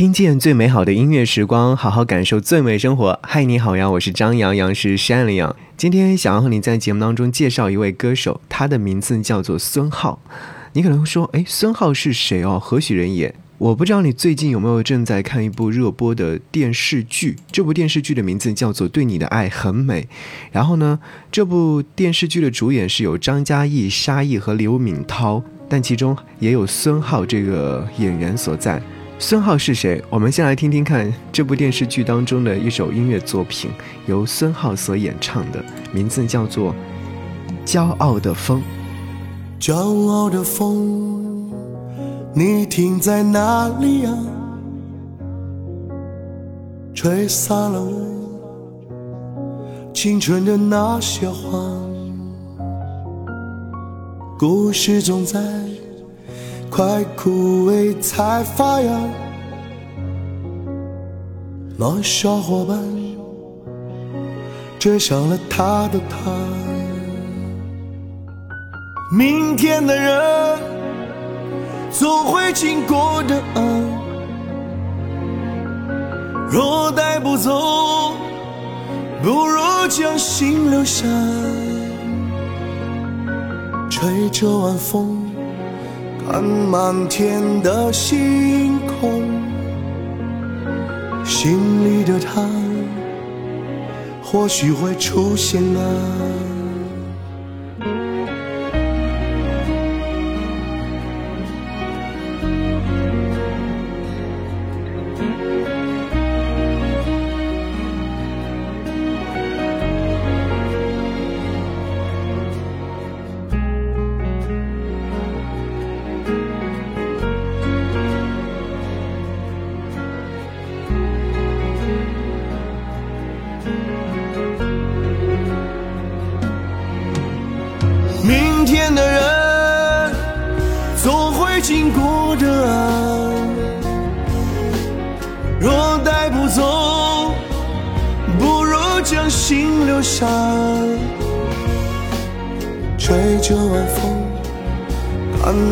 听见最美好的音乐时光，好好感受最美生活。嗨，你好呀，我是张阳阳，是山里阳。今天想要和你在节目当中介绍一位歌手，他的名字叫做孙浩。你可能会说，哎，孙浩是谁哦？何许人也？我不知道你最近有没有正在看一部热播的电视剧，这部电视剧的名字叫做《对你的爱很美》。然后呢，这部电视剧的主演是有张嘉译、沙溢和刘敏涛，但其中也有孙浩这个演员所在。孙浩是谁？我们先来听听看这部电视剧当中的一首音乐作品，由孙浩所演唱的，名字叫做《骄傲的风》。骄傲的风，你停在哪里啊？吹散了青春的那些花。故事总在。快枯萎才发芽，那小伙伴追上了他的他。明天的人总会经过的啊，若带不走，不如将心留下，吹着晚风。看满天的星空，心里的他或许会出现啊。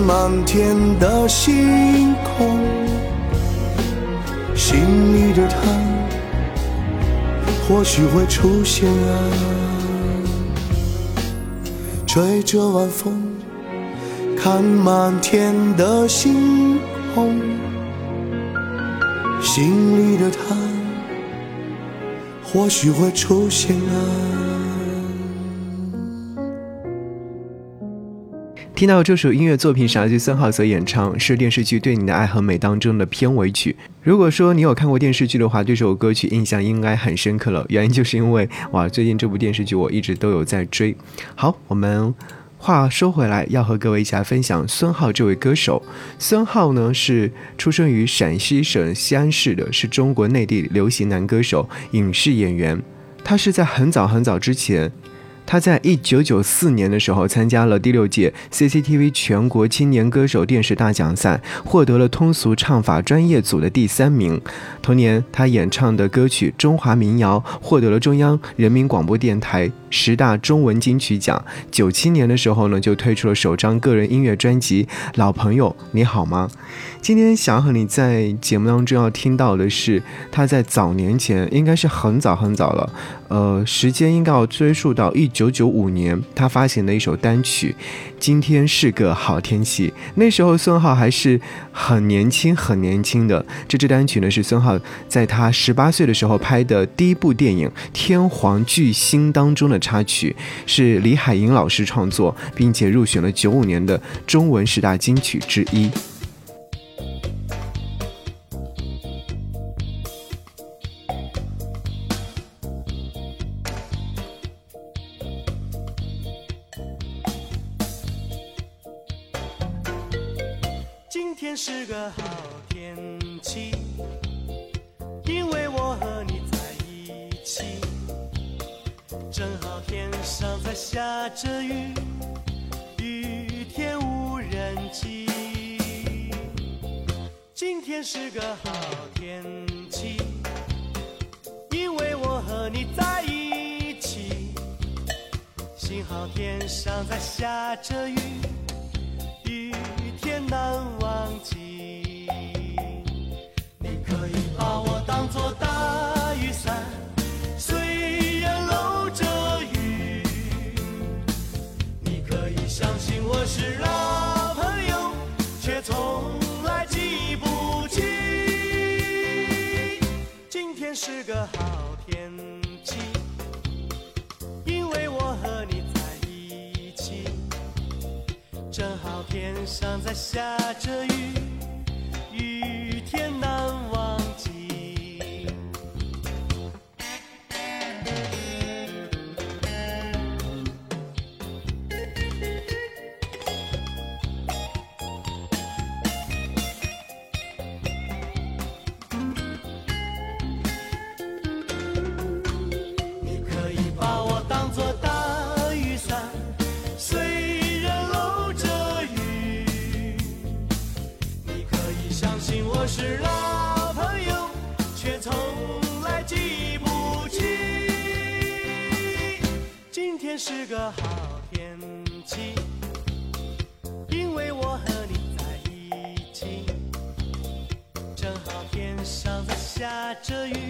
满天的星空，心里的他或许会出现啊。吹着晚风。看满天的星空，心里的他或许会出现啊。听到这首音乐作品是来自孙浩所演唱，是电视剧《对你的爱很美》当中的片尾曲。如果说你有看过电视剧的话，对这首歌曲印象应该很深刻了。原因就是因为哇，最近这部电视剧我一直都有在追。好，我们。话说回来，要和各位一起来分享孙浩这位歌手。孙浩呢是出生于陕西省西安市的，是中国内地流行男歌手、影视演员。他是在很早很早之前。他在一九九四年的时候参加了第六届 CCTV 全国青年歌手电视大奖赛，获得了通俗唱法专业组的第三名。同年，他演唱的歌曲《中华民谣》获得了中央人民广播电台十大中文金曲奖。九七年的时候呢，就推出了首张个人音乐专辑《老朋友你好吗》。今天想和你在节目当中要听到的是他在早年前，应该是很早很早了，呃，时间应该要追溯到一九九五年，他发行的一首单曲《今天是个好天气》。那时候孙浩还是很年轻很年轻的。这支单曲呢是孙浩在他十八岁的时候拍的第一部电影《天皇巨星》当中的插曲，是李海英老师创作，并且入选了九五年的中文十大金曲之一。天是个好天气，因为我和你在一起。正好天上在下着雨，雨天无人机。今天是个好天气，因为我和你在一起。幸好天上在下着雨。上在下着，下着雨。雨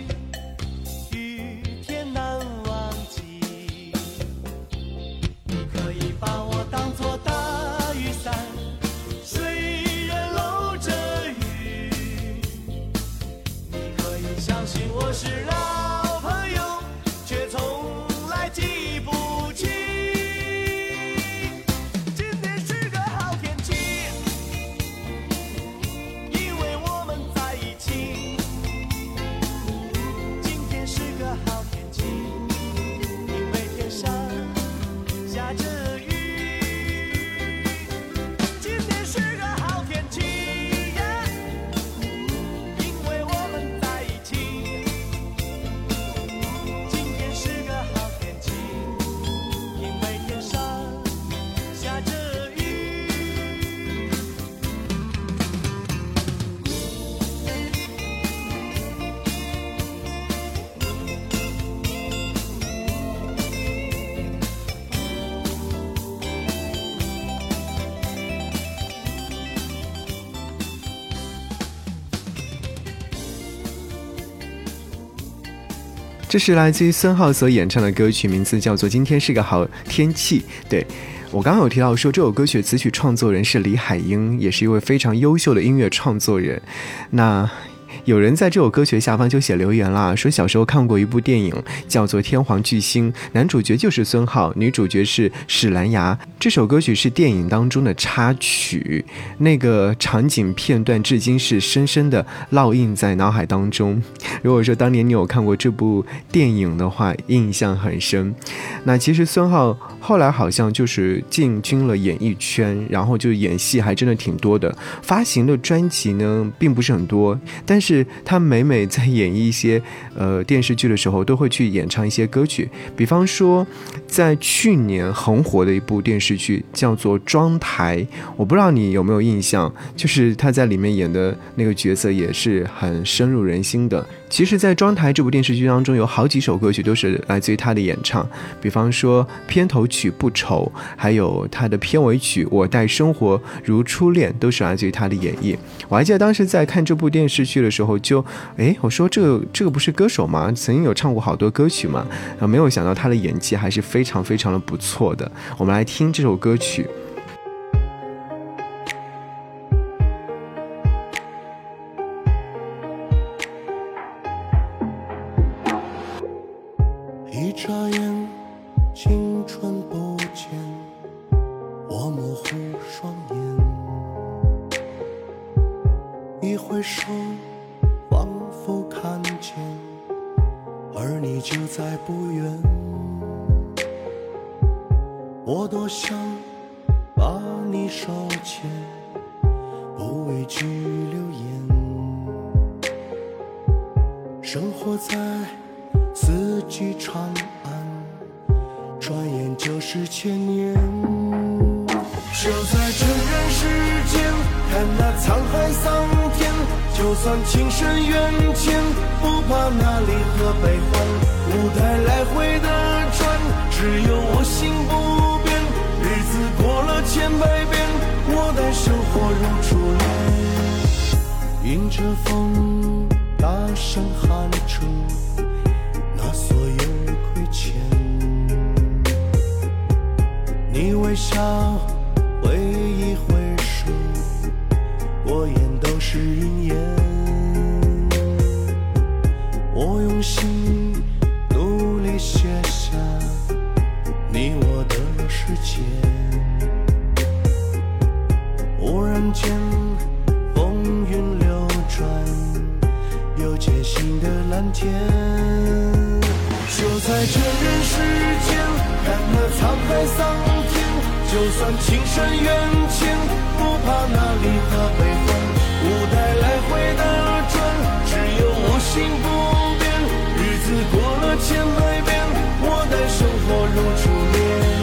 这是来自于孙浩所演唱的歌曲，名字叫做《今天是个好天气》。对我刚刚有提到说，这首歌曲词曲创作人是李海英，也是一位非常优秀的音乐创作人。那。有人在这首歌曲下方就写留言啦，说小时候看过一部电影，叫做《天皇巨星》，男主角就是孙浩，女主角是史兰芽。这首歌曲是电影当中的插曲，那个场景片段至今是深深的烙印在脑海当中。如果说当年你有看过这部电影的话，印象很深。那其实孙浩后来好像就是进军了演艺圈，然后就演戏还真的挺多的，发行的专辑呢并不是很多，但是他每每在演绎一些呃电视剧的时候，都会去演唱一些歌曲。比方说，在去年很火的一部电视剧叫做《妆台》，我不知道你有没有印象，就是他在里面演的那个角色也是很深入人心的。其实，在《妆台》这部电视剧当中，有好几首歌曲都是来自于他的演唱，比方说片头曲《不愁》，还有他的片尾曲《我待生活如初恋》，都是来自于他的演绎。我还记得当时在看这部电视剧的时候就，诶，我说这个这个不是歌手吗？曾经有唱过好多歌曲嘛，啊，没有想到他的演技还是非常非常的不错的。我们来听这首歌曲。你就在不远。我多想把你手牵，不畏惧流言。生活在四季长安，转眼就是千年。就在这人世间，看那沧海桑田，就算情深缘浅，不怕那离合悲欢。舞台来回的转，只有我心不变。日子过了千百遍，我待生活如初恋。迎着风，大声喊出那所有亏欠。你微笑，挥一挥手，我眼都是云烟。有艰辛的蓝天。就在这人世间，看那沧海桑田，就算情深缘浅，不怕哪里和悲欢。舞台来回的转，只有我心不变。日子过了千百遍，我待生活如初恋。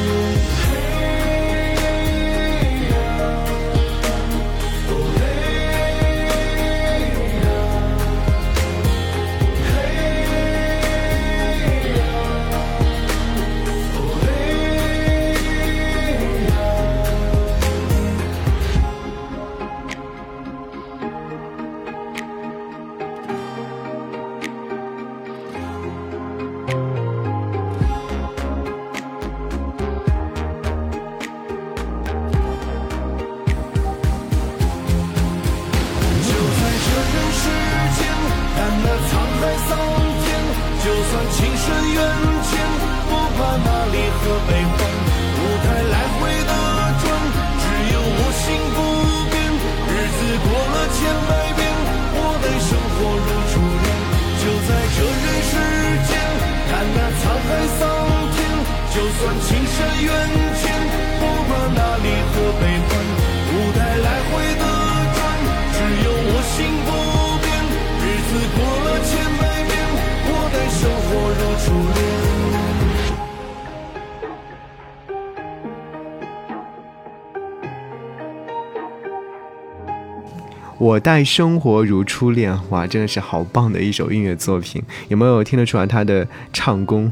我待生活如初恋，哇，真的是好棒的一首音乐作品，有没有听得出来他的唱功？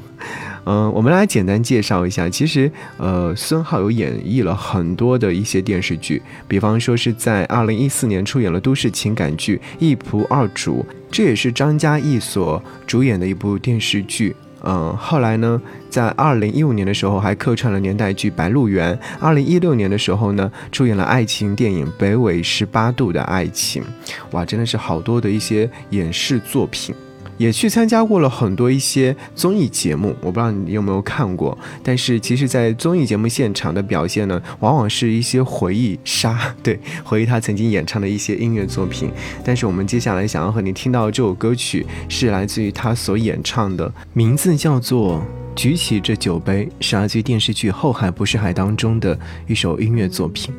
嗯、我们来简单介绍一下，其实呃，孙浩有演绎了很多的一些电视剧，比方说是在二零一四年出演了都市情感剧《一仆二主》，这也是张嘉译所主演的一部电视剧。嗯，后来呢，在二零一五年的时候还客串了年代剧《白鹿原》，二零一六年的时候呢，出演了爱情电影《北纬十八度的爱情》，哇，真的是好多的一些影视作品。也去参加过了很多一些综艺节目，我不知道你有没有看过。但是其实，在综艺节目现场的表现呢，往往是一些回忆杀，对，回忆他曾经演唱的一些音乐作品。但是我们接下来想要和你听到这首歌曲，是来自于他所演唱的，名字叫做《举起这酒杯》，是来自于电视剧《后海不是海》当中的一首音乐作品。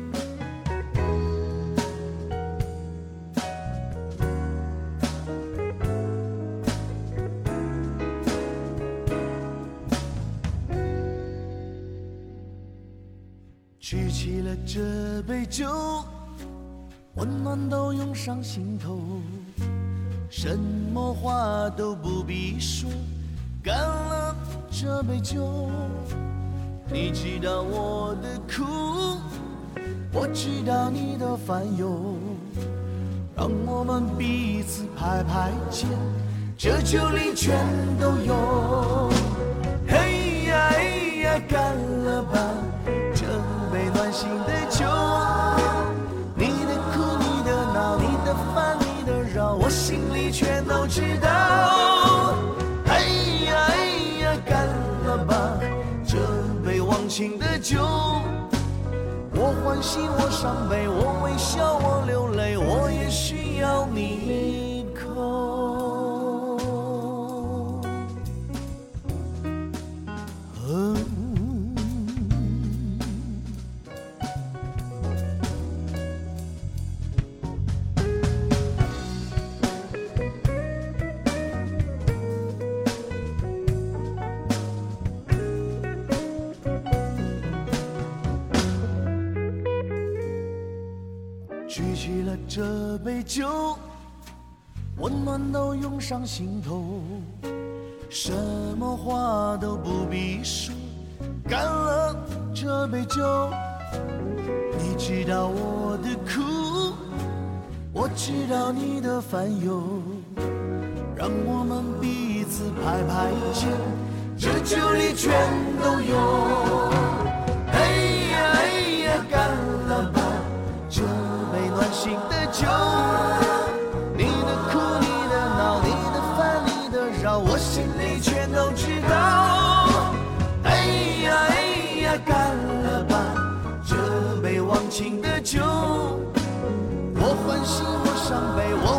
酒。你知道我的苦，我知道你的烦忧，让我们彼此排排肩，这酒里全都有。嘿呀嘿呀，干了吧！这杯暖心的酒，你的苦，你的恼，你的烦，你的扰，我心里全都知道。情的酒，我欢喜，我伤悲，我微笑，我流泪，我也需要你。涌上心头，什么话都不必说，干了这杯酒。你知道我的苦，我知道你的烦忧，让我们彼此排排解，这酒里全都有。哎呀哎呀，干了吧！这杯暖心的酒，欢喜我伤悲，我。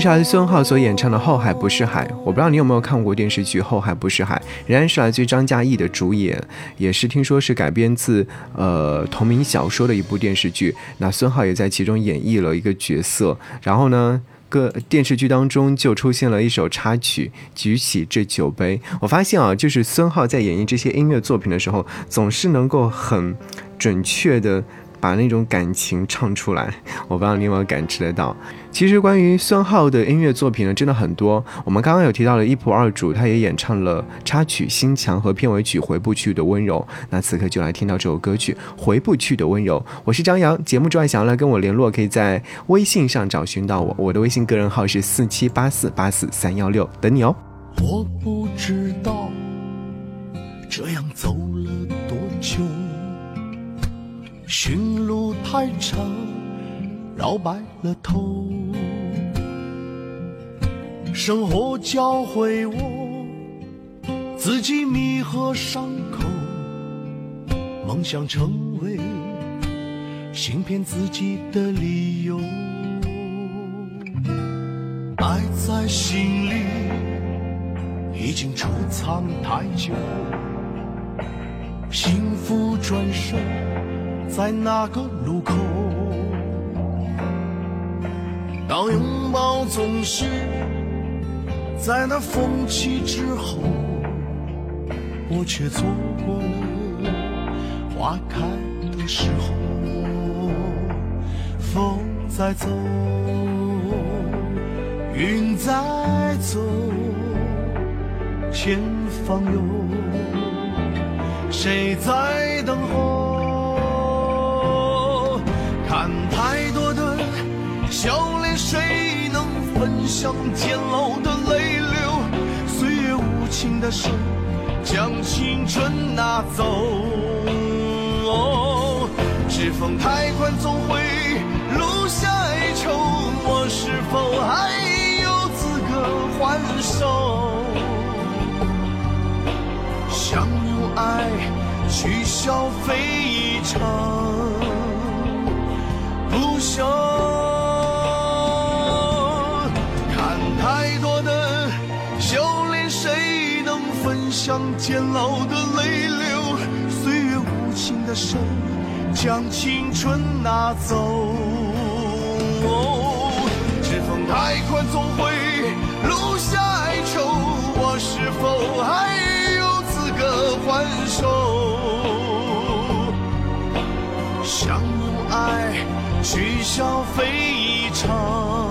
是来自孙浩所演唱的《后海不是海》，我不知道你有没有看过电视剧《后海不是海》，仍然是来自张嘉译的主演，也是听说是改编自呃同名小说的一部电视剧。那孙浩也在其中演绎了一个角色，然后呢？个电视剧当中就出现了一首插曲《举起这酒杯》。我发现啊，就是孙浩在演绎这些音乐作品的时候，总是能够很准确的把那种感情唱出来。我不知道你有没有感知得到。其实关于孙浩的音乐作品呢，真的很多。我们刚刚有提到了一仆二主，他也演唱了插曲《心墙》和片尾曲《回不去的温柔》。那此刻就来听到这首歌曲《回不去的温柔》。我是张扬，节目之外想要来跟我联络，可以在微信上找寻到我，我的微信个人号是四七八四八四三幺六，等你哦。我不知道这样走了多久，寻路太长，绕白了头。生活教会我自己弥合伤口，梦想成为行骗自己的理由。爱在心里已经储藏太久，幸福转身在那个路口。当拥抱总是在那风起之后，我却错过了花开的时候。风在走，云在走，前方有谁在等候？笑脸，谁能分享煎熬的泪流？岁月无情的手，将青春拿走。哦，指缝太宽，总会留下哀愁。我是否还有资格还手？相拥爱，去消费一场不朽。的手，将青春拿走。指缝太宽，总会留下哀愁。我是否还有资格还手？相拥爱，去消费一场。